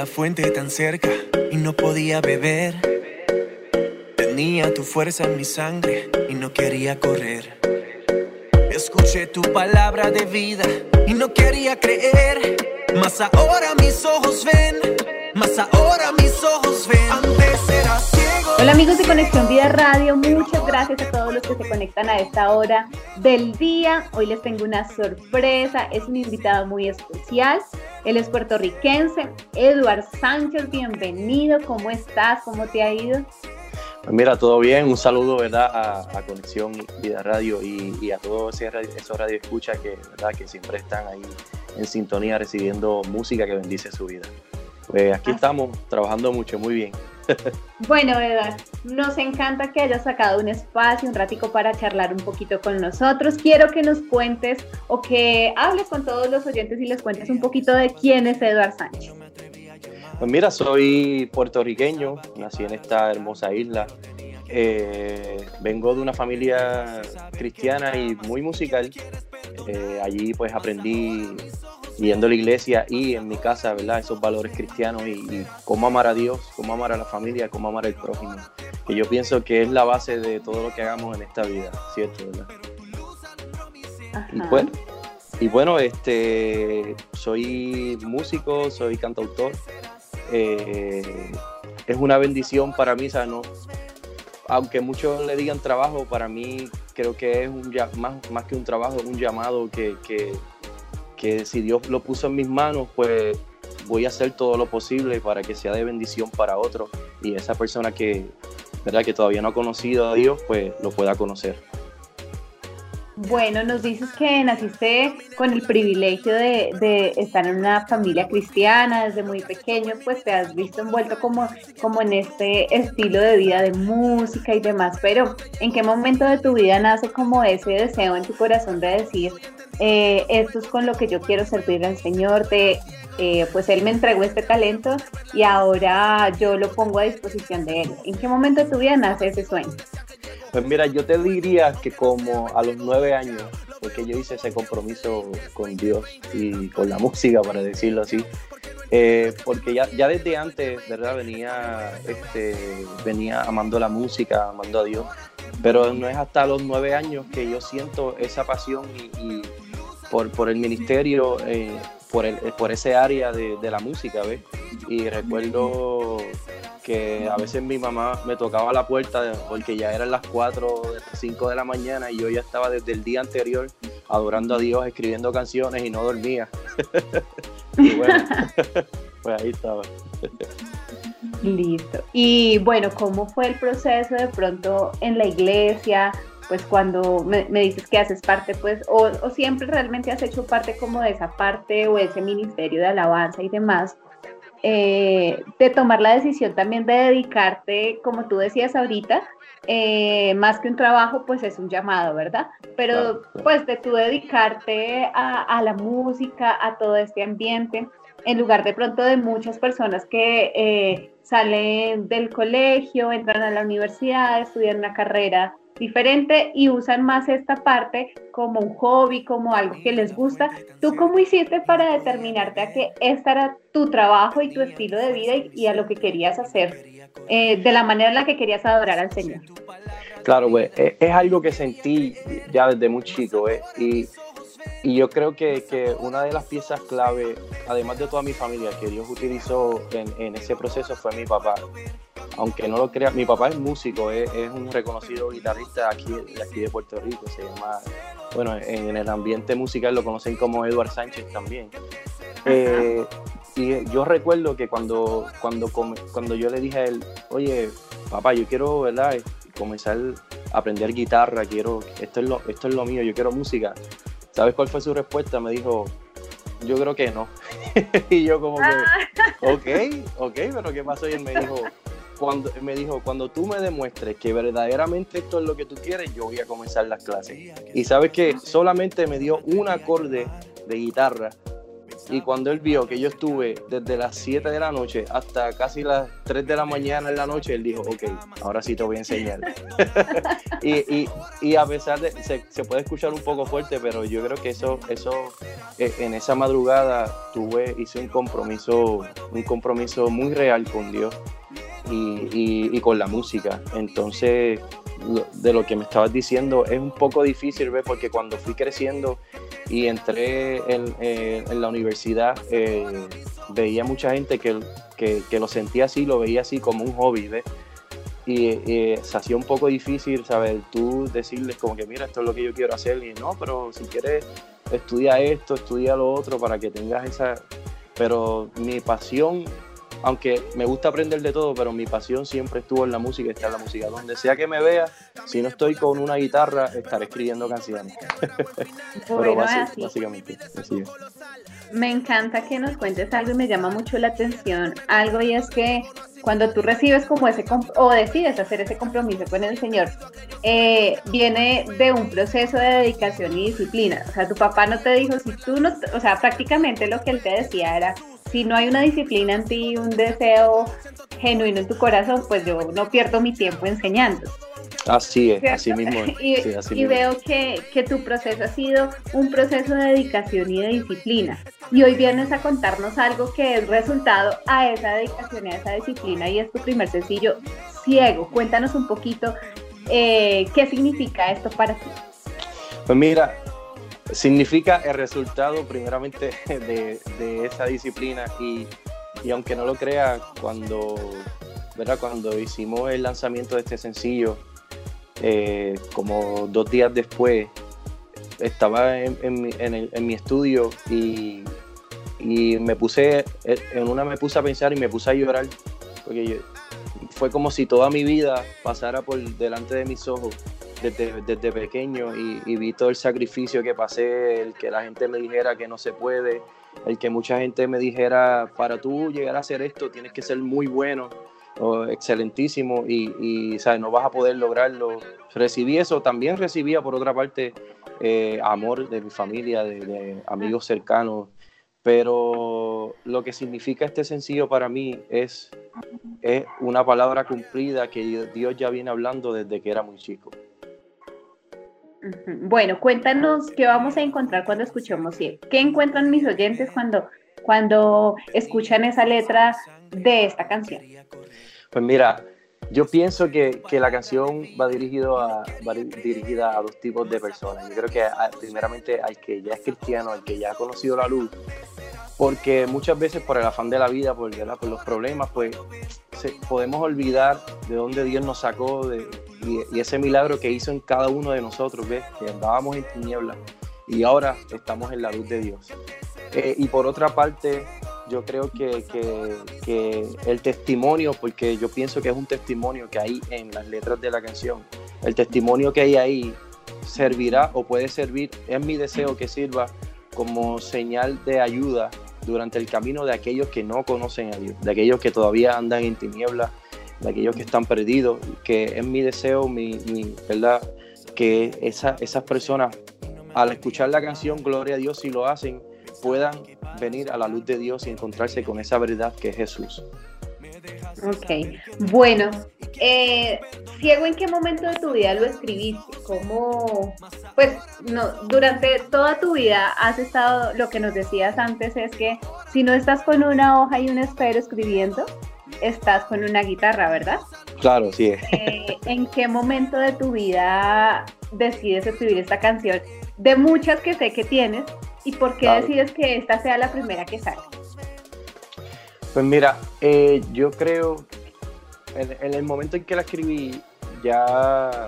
La fuente tan cerca y no podía beber. Tenía tu fuerza en mi sangre y no quería correr. Escuché tu palabra de vida y no quería creer. Mas ahora mis ojos ven, mas ahora mis ojos Hola amigos de Conexión Vida Radio, muchas gracias a todos los que se conectan a esta hora del día. Hoy les tengo una sorpresa, es un invitado muy especial. Él es puertorriquense, Eduard Sánchez, bienvenido. ¿Cómo estás? ¿Cómo te ha ido? Pues mira, todo bien. Un saludo, ¿verdad? A, Conexión Vida Radio y, a todos esos radio escucha que, ¿verdad? que siempre están ahí en sintonía recibiendo música que bendice su vida. Pues aquí estamos trabajando mucho, muy bien. Bueno, Eduard, nos encanta que hayas sacado un espacio, un ratico para charlar un poquito con nosotros. Quiero que nos cuentes o que hables con todos los oyentes y les cuentes un poquito de quién es Eduard Sánchez. Pues mira, soy puertorriqueño, nací en esta hermosa isla. Eh, vengo de una familia cristiana y muy musical. Eh, allí pues aprendí a la iglesia y en mi casa, ¿verdad? Esos valores cristianos y, cómo amar a Dios, cómo amar a la familia, cómo amar al prójimo. Que yo pienso que es la base de todo lo que hagamos en esta vida, ¿cierto? ¿verdad? Y bueno, y bueno, este, soy músico, soy cantautor, eh, es una bendición para mí, o aunque muchos le digan trabajo, para mí creo que es un, más, más que un trabajo, es un llamado que, que, si Dios lo puso en mis manos, pues voy a hacer todo lo posible para que sea de bendición para otros y esa persona que, ¿verdad? que todavía no ha conocido a Dios, pues lo pueda conocer. Bueno, nos dices que naciste con el privilegio de, estar en una familia cristiana desde muy pequeño, pues te has visto envuelto como, como en este estilo de vida de música y demás, pero ¿en qué momento de tu vida nace como ese deseo en tu corazón de decir, eh, esto es con lo que yo quiero servir al Señor, de, eh, pues Él me entregó este talento y ahora yo lo pongo a disposición de Él? ¿En qué momento de tu vida nace ese sueño? Pues mira, yo te diría que como a los nueve años, porque yo hice ese compromiso con Dios y con la música, para decirlo así, eh, porque ya, ya desde antes, ¿verdad? Venía, este, venía amando la música, amando a Dios, pero no es hasta los nueve años que yo siento esa pasión y, por, por, el ministerio, eh, por, el, por ese área de, de la música, ¿ves? Y recuerdo que a veces mi mamá me tocaba la puerta porque ya eran las 4, 5 de la mañana y yo ya estaba desde el día anterior adorando a Dios, escribiendo canciones y no dormía. y bueno, pues ahí estaba. Listo. Y bueno, ¿cómo fue el proceso de pronto en la iglesia? Pues cuando me, dices que haces parte, pues, o, o siempre realmente has hecho parte como de esa parte o ese ministerio de alabanza y demás, eh, de tomar la decisión también de dedicarte, como tú decías ahorita, eh, más que un trabajo, pues es un llamado, ¿verdad? Pero pues de tú dedicarte a, la música, a todo este ambiente, en lugar de pronto de muchas personas que eh, salen del colegio, entran a la universidad, estudian una carrera diferente y usan más esta parte como un hobby, como algo que les gusta. ¿Tú cómo hiciste para determinarte a que este era tu trabajo y tu estilo de vida y, a lo que querías hacer eh, de la manera en la que querías adorar al Señor? Claro, güey, e, es, algo que sentí ya desde muy chico, ¿eh? y, y, yo creo que, que, una de las piezas clave, además de toda mi familia, que Dios utilizó en, en ese proceso fue mi papá aunque no lo crea, mi papá es músico, es, un reconocido guitarrista aquí, de aquí de Puerto Rico, se llama, bueno, en el ambiente musical lo conocen como Eduard Sánchez también. Eh, y yo recuerdo que cuando, cuando, cuando yo le dije a él, oye, papá, yo quiero, ¿verdad? comenzar a aprender guitarra, quiero, esto es lo, esto es lo mío, yo quiero música. ¿Sabes cuál fue su respuesta? Me dijo, yo creo que no. y yo como que, ah. ok, ok, pero ¿qué pasó? Y él me dijo, cuando me dijo, cuando tú me demuestres que verdaderamente esto es lo que tú quieres, yo voy a comenzar las clases. Y sabes que solamente me dio un acorde de guitarra Y cuando él vio que yo estuve desde las 7 de la noche hasta casi las 3 de la mañana en la noche, él dijo, ok, ahora sí te voy a enseñar. y, a pesar de, se, se, puede escuchar un poco fuerte, pero yo creo que eso, eso eh, en esa madrugada tuve, hice un compromiso, un compromiso muy real con Dios y, y con la música. Entonces, de lo que me estabas diciendo es un poco difícil, ¿ves? Porque cuando fui creciendo y entré en, eh, la universidad, eh, veía mucha gente que, lo sentía así, lo veía así como un hobby, ¿ves? Y, se hacía un poco difícil, ¿sabes? Tú decirles como que, mira, esto es lo que yo quiero hacer. Y no, pero si quieres, estudia esto, estudia lo otro para que tengas esa... Pero mi pasión aunque me gusta aprender de todo, pero mi pasión siempre estuvo en la música, está en la música. Donde sea que me vea, si no estoy con una guitarra, estaré escribiendo canciones. pero básicamente, Me encanta que nos cuentes algo y me llama mucho la atención algo y es que cuando tú recibes como ese o decides hacer ese compromiso con el Señor, eh, viene de un proceso de dedicación y disciplina. O sea, tu papá no te dijo, si tú no, o sea, prácticamente lo que él te decía era, si no hay una disciplina en ti, un deseo genuino en tu corazón, pues yo no pierdo mi tiempo enseñando. Así es, así mismo. y, veo que, que, tu proceso ha sido un proceso de dedicación y de disciplina. Y hoy vienes a contarnos algo que es resultado a esa dedicación y a esa disciplina y es tu primer sencillo, Ciego. Cuéntanos un poquito eh, qué significa esto para ti. Pues mira, significa el resultado primeramente de, esa disciplina y, aunque no lo crea, cuando, ¿verdad? cuando hicimos el lanzamiento de este sencillo, eh, como dos días después, estaba en, mi estudio y, me puse, en una me puse a pensar y me puse a llorar, porque fue como si toda mi vida pasara por delante de mis ojos desde, pequeño y, vi todo el sacrificio que pasé, el que la gente me dijera que no se puede, el que mucha gente me dijera, para tú llegar a hacer esto tienes que ser muy bueno, o excelentísimo y, ¿sabes? no vas a poder lograrlo. Recibí eso, también recibía por otra parte eh, amor de mi familia, de, amigos cercanos, pero lo que significa este sencillo para mí es, es una palabra cumplida que Dios ya viene hablando desde que era muy chico. Bueno, cuéntanos qué vamos a encontrar cuando escuchemos ¿Qué encuentran mis oyentes cuando, cuando escuchan esa letra de esta canción? Pues mira, yo pienso que, la canción va, dirigido a, dirigida a dos tipos de personas. Yo creo que primeramente al que ya es cristiano, al que ya ha conocido la luz, porque muchas veces por el afán de la vida, por, por los problemas, pues podemos olvidar de dónde Dios nos sacó, de, y, ese milagro que hizo en cada uno de nosotros, ¿ves? Que andábamos en tinieblas y ahora estamos en la luz de Dios. Eh, y por otra parte, yo creo que, que, el testimonio, porque yo pienso que es un testimonio que hay en las letras de la canción, el testimonio que hay ahí servirá o puede servir, es mi deseo que sirva como señal de ayuda durante el camino de aquellos que no conocen a Dios, de aquellos que todavía andan en tinieblas de aquellos que están perdidos, que es mi deseo, mi, ¿verdad? Que esa, esas personas, al escuchar la canción Gloria a Dios, si lo hacen, puedan venir a la luz de Dios y encontrarse con esa verdad que es Jesús. Ok, bueno, eh, Ciego, ¿en qué momento de tu vida lo escribiste? ¿Cómo, pues, no, durante toda tu vida has estado, lo que nos decías antes es que si no estás con una hoja y un esfero escribiendo, estás con una guitarra, ¿verdad? Claro, sí. Eh, ¿En qué momento de tu vida decides escribir esta canción? De muchas que sé que tienes, ¿y por qué decides que esta sea la primera que sale? Pues mira, eh, yo creo, en, en, el momento en que la escribí, ya,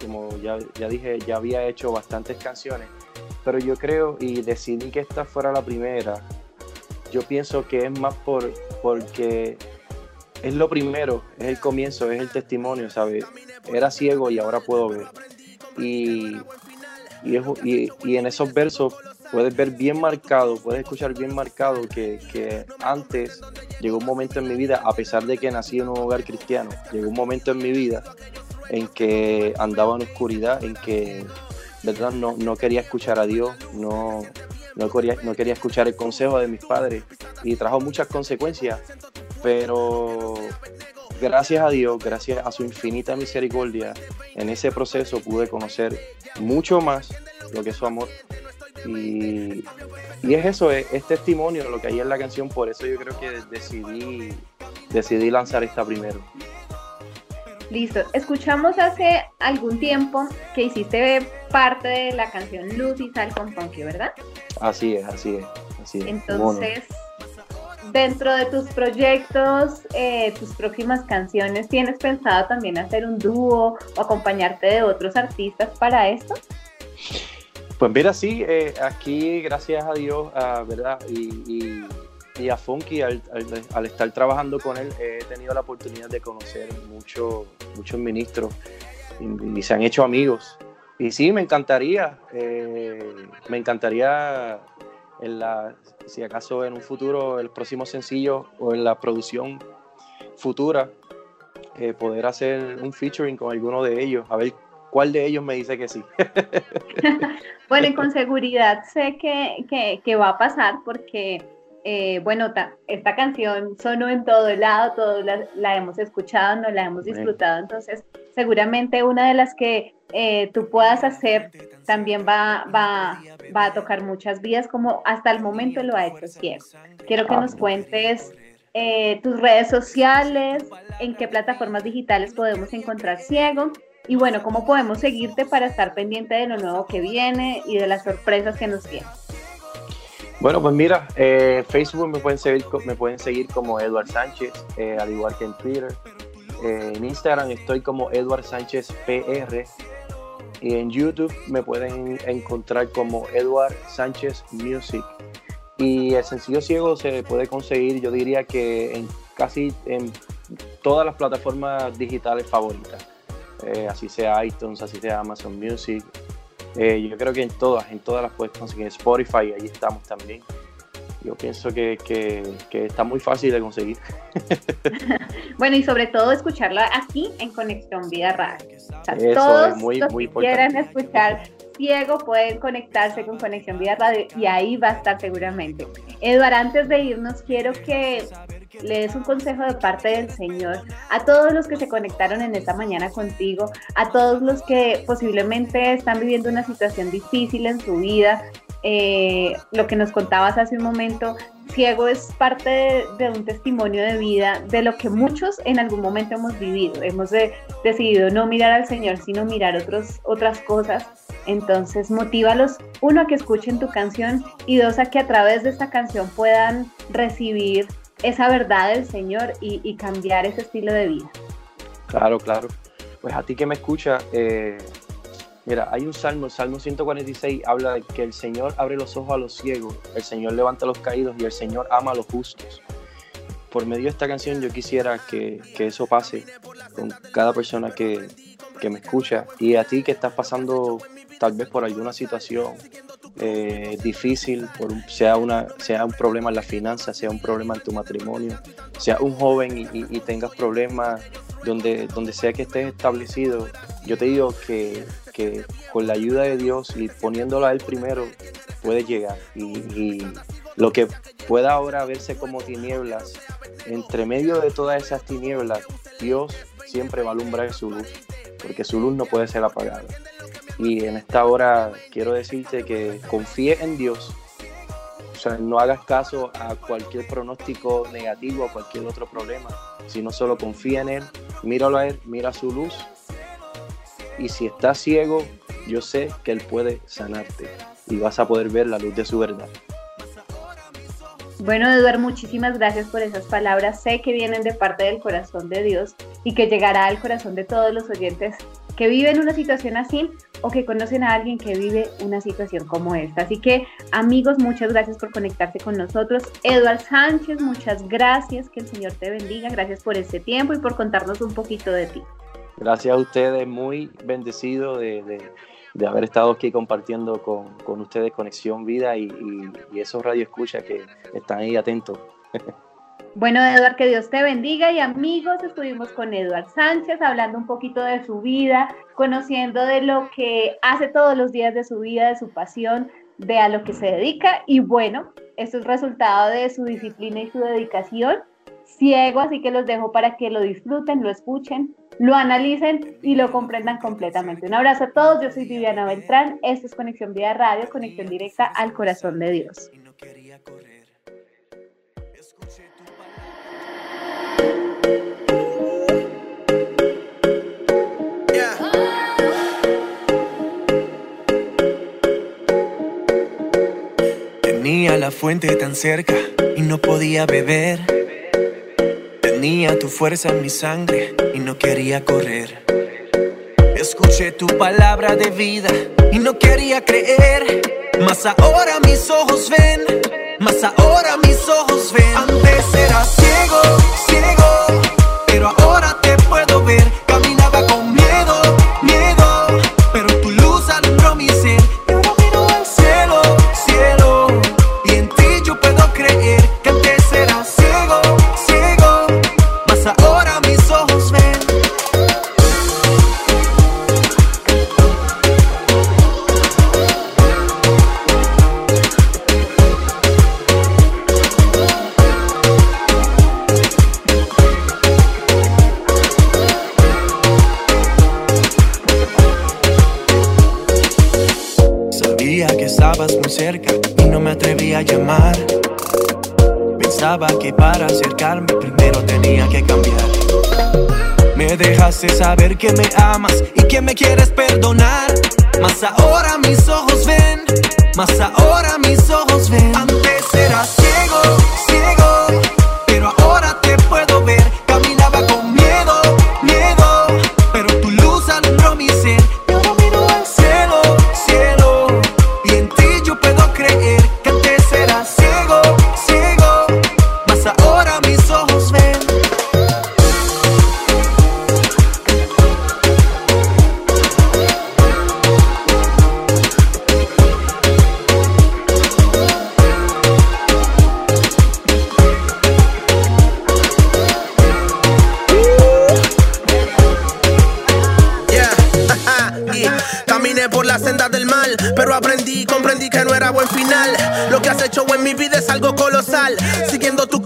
como ya, ya dije, ya había hecho bastantes canciones, pero yo creo y decidí que esta fuera la primera yo pienso que es más por, porque es lo primero, es el comienzo, es el testimonio, ¿sabes? Era ciego y ahora puedo ver. Y, y, en esos versos puedes ver bien marcado, puedes escuchar bien marcado que, que, antes llegó un momento en mi vida, a pesar de que nací en un hogar cristiano, llegó un momento en mi vida en que andaba en oscuridad, en que ¿verdad? No, no quería escuchar a Dios, no, no quería, no quería escuchar el consejo de mis padres y trajo muchas consecuencias, pero gracias a Dios, gracias a su infinita misericordia, en ese proceso pude conocer mucho más lo que es su amor. Y, es eso, es, testimonio lo que hay en la canción, por eso yo creo que decidí, decidí lanzar esta primero. Listo, escuchamos hace algún tiempo que hiciste parte de la canción Luz y Sal con Funky, ¿verdad? Así es, así es, así es. Entonces, dentro de tus proyectos, eh, tus próximas canciones, ¿tienes pensado también hacer un dúo o acompañarte de otros artistas para esto? Pues mira, sí, eh, aquí gracias a Dios, ah, ¿verdad? Y, y, a Funky, al, estar trabajando con él, he tenido la oportunidad de conocer mucho, muchos ministros y, se han hecho amigos. Y sí, me encantaría, eh, me encantaría en la, si acaso en un futuro, el próximo sencillo o en la producción futura, eh, poder hacer un featuring con alguno de ellos, a ver cuál de ellos me dice que sí. bueno, y con seguridad sé que, que va a pasar porque eh, bueno, esta canción sonó en todo lado, todos la, hemos escuchado, nos la hemos disfrutado, entonces seguramente una de las que eh, tú puedas hacer también va, va, va, a tocar muchas vidas como hasta el momento lo ha hecho Ciego. Quiero que nos cuentes eh, tus redes sociales, en qué plataformas digitales podemos encontrar Ciego y bueno, cómo podemos seguirte para estar pendiente de lo nuevo que viene y de las sorpresas que nos vienen. Bueno, pues mira, eh, Facebook me pueden seguir, me pueden seguir como Eduard Sánchez, eh, al igual que en Twitter. Eh, en Instagram estoy como Eduard Sánchez PR. Y en YouTube me pueden encontrar como Eduard Sánchez Music. Y el sencillo ciego se puede conseguir, yo diría que en casi en todas las plataformas digitales favoritas. así sea iTunes, así sea Amazon Music, eh, yo creo que en todas, en todas las puedes conseguir. Spotify, ahí estamos también. Yo pienso que, está muy fácil de conseguir. bueno, y sobre todo escucharla aquí en Conexión Vida Radio. todos muy, los que quieran escuchar ciego pueden conectarse con Conexión Vida Radio y ahí va a estar seguramente. Eduard, antes de irnos, quiero que le des un consejo de parte del Señor a todos los que se conectaron en esta mañana contigo, a todos los que posiblemente están viviendo una situación difícil en su vida. Eh, lo que nos contabas hace un momento, ciego es parte de, un testimonio de vida de lo que muchos en algún momento hemos vivido. Hemos decidido no mirar al Señor, sino mirar otros, otras cosas. Entonces, motívalos, uno, a que escuchen tu canción y dos, a que a través de esta canción puedan recibir esa verdad del Señor y, cambiar ese estilo de vida. Claro, claro. Pues a ti que me escucha, eh, mira, hay un salmo, el Salmo 146 habla de que el Señor abre los ojos a los ciegos, el Señor levanta a los caídos y el Señor ama a los justos. Por medio de esta canción yo quisiera que, eso pase con cada persona que, que me escucha y a ti que estás pasando tal vez por alguna situación eh, difícil, por sea, una, sea un problema en la finanza, sea un problema en tu matrimonio, sea un joven y, tengas problemas donde, donde sea que estés establecido, yo te digo que, que con la ayuda de Dios y poniéndolo a Él primero, puedes llegar. Y, lo que pueda ahora verse como tinieblas, entre medio de todas esas tinieblas, Dios siempre va a alumbrar su luz, porque su luz no puede ser apagada. Y en esta hora quiero decirte que confíe en Dios. O sea, no hagas caso a cualquier pronóstico negativo, a cualquier otro problema, sino solo confía en Él, míralo a Él, mira su luz. Y si estás ciego, yo sé que Él puede sanarte y vas a poder ver la luz de su verdad. Bueno, Eduardo, muchísimas gracias por esas palabras. Sé que vienen de parte del corazón de Dios y que llegará al corazón de todos los oyentes que viven una situación así o que conocen a alguien que vive una situación como esta. Así que amigos, muchas gracias por conectarse con nosotros. Eduard Sánchez, muchas gracias, que el Señor te bendiga, gracias por este tiempo y por contarnos un poquito de ti. Gracias a ustedes, muy bendecido de, haber estado aquí compartiendo con, ustedes Conexión Vida y, y, y esos radioescuchas que están ahí atentos. Bueno, Eduard, que Dios te bendiga y amigos, estuvimos con Eduard Sánchez hablando un poquito de su vida, conociendo de lo que hace todos los días de su vida, de su pasión, de a lo que se dedica y bueno, esto es resultado de su disciplina y su dedicación. Ciego, así que los dejo para que lo disfruten, lo escuchen lo analicen y lo comprendan completamente. Un abrazo a todos, yo soy Viviana Beltrán, esto es Conexión Vía Radio, conexión directa al corazón de Dios. Tenía la fuente tan cerca y no podía beber Tenía tu fuerza en mi sangre y no quería correr. Escuché tu palabra de vida y no quería creer. Mas ahora mis ojos ven, mas ahora mis ojos ven. Antes era ciego, ciego. hace saber que me amas y que me quieres perdonar. Mas ahora mis ojos ven, mas ahora mis ojos ven. Antes eras Caminé por las sendas del mal, pero aprendí, comprendí que no era buen final. Lo que has hecho en mi vida es algo colosal. Siguiendo tu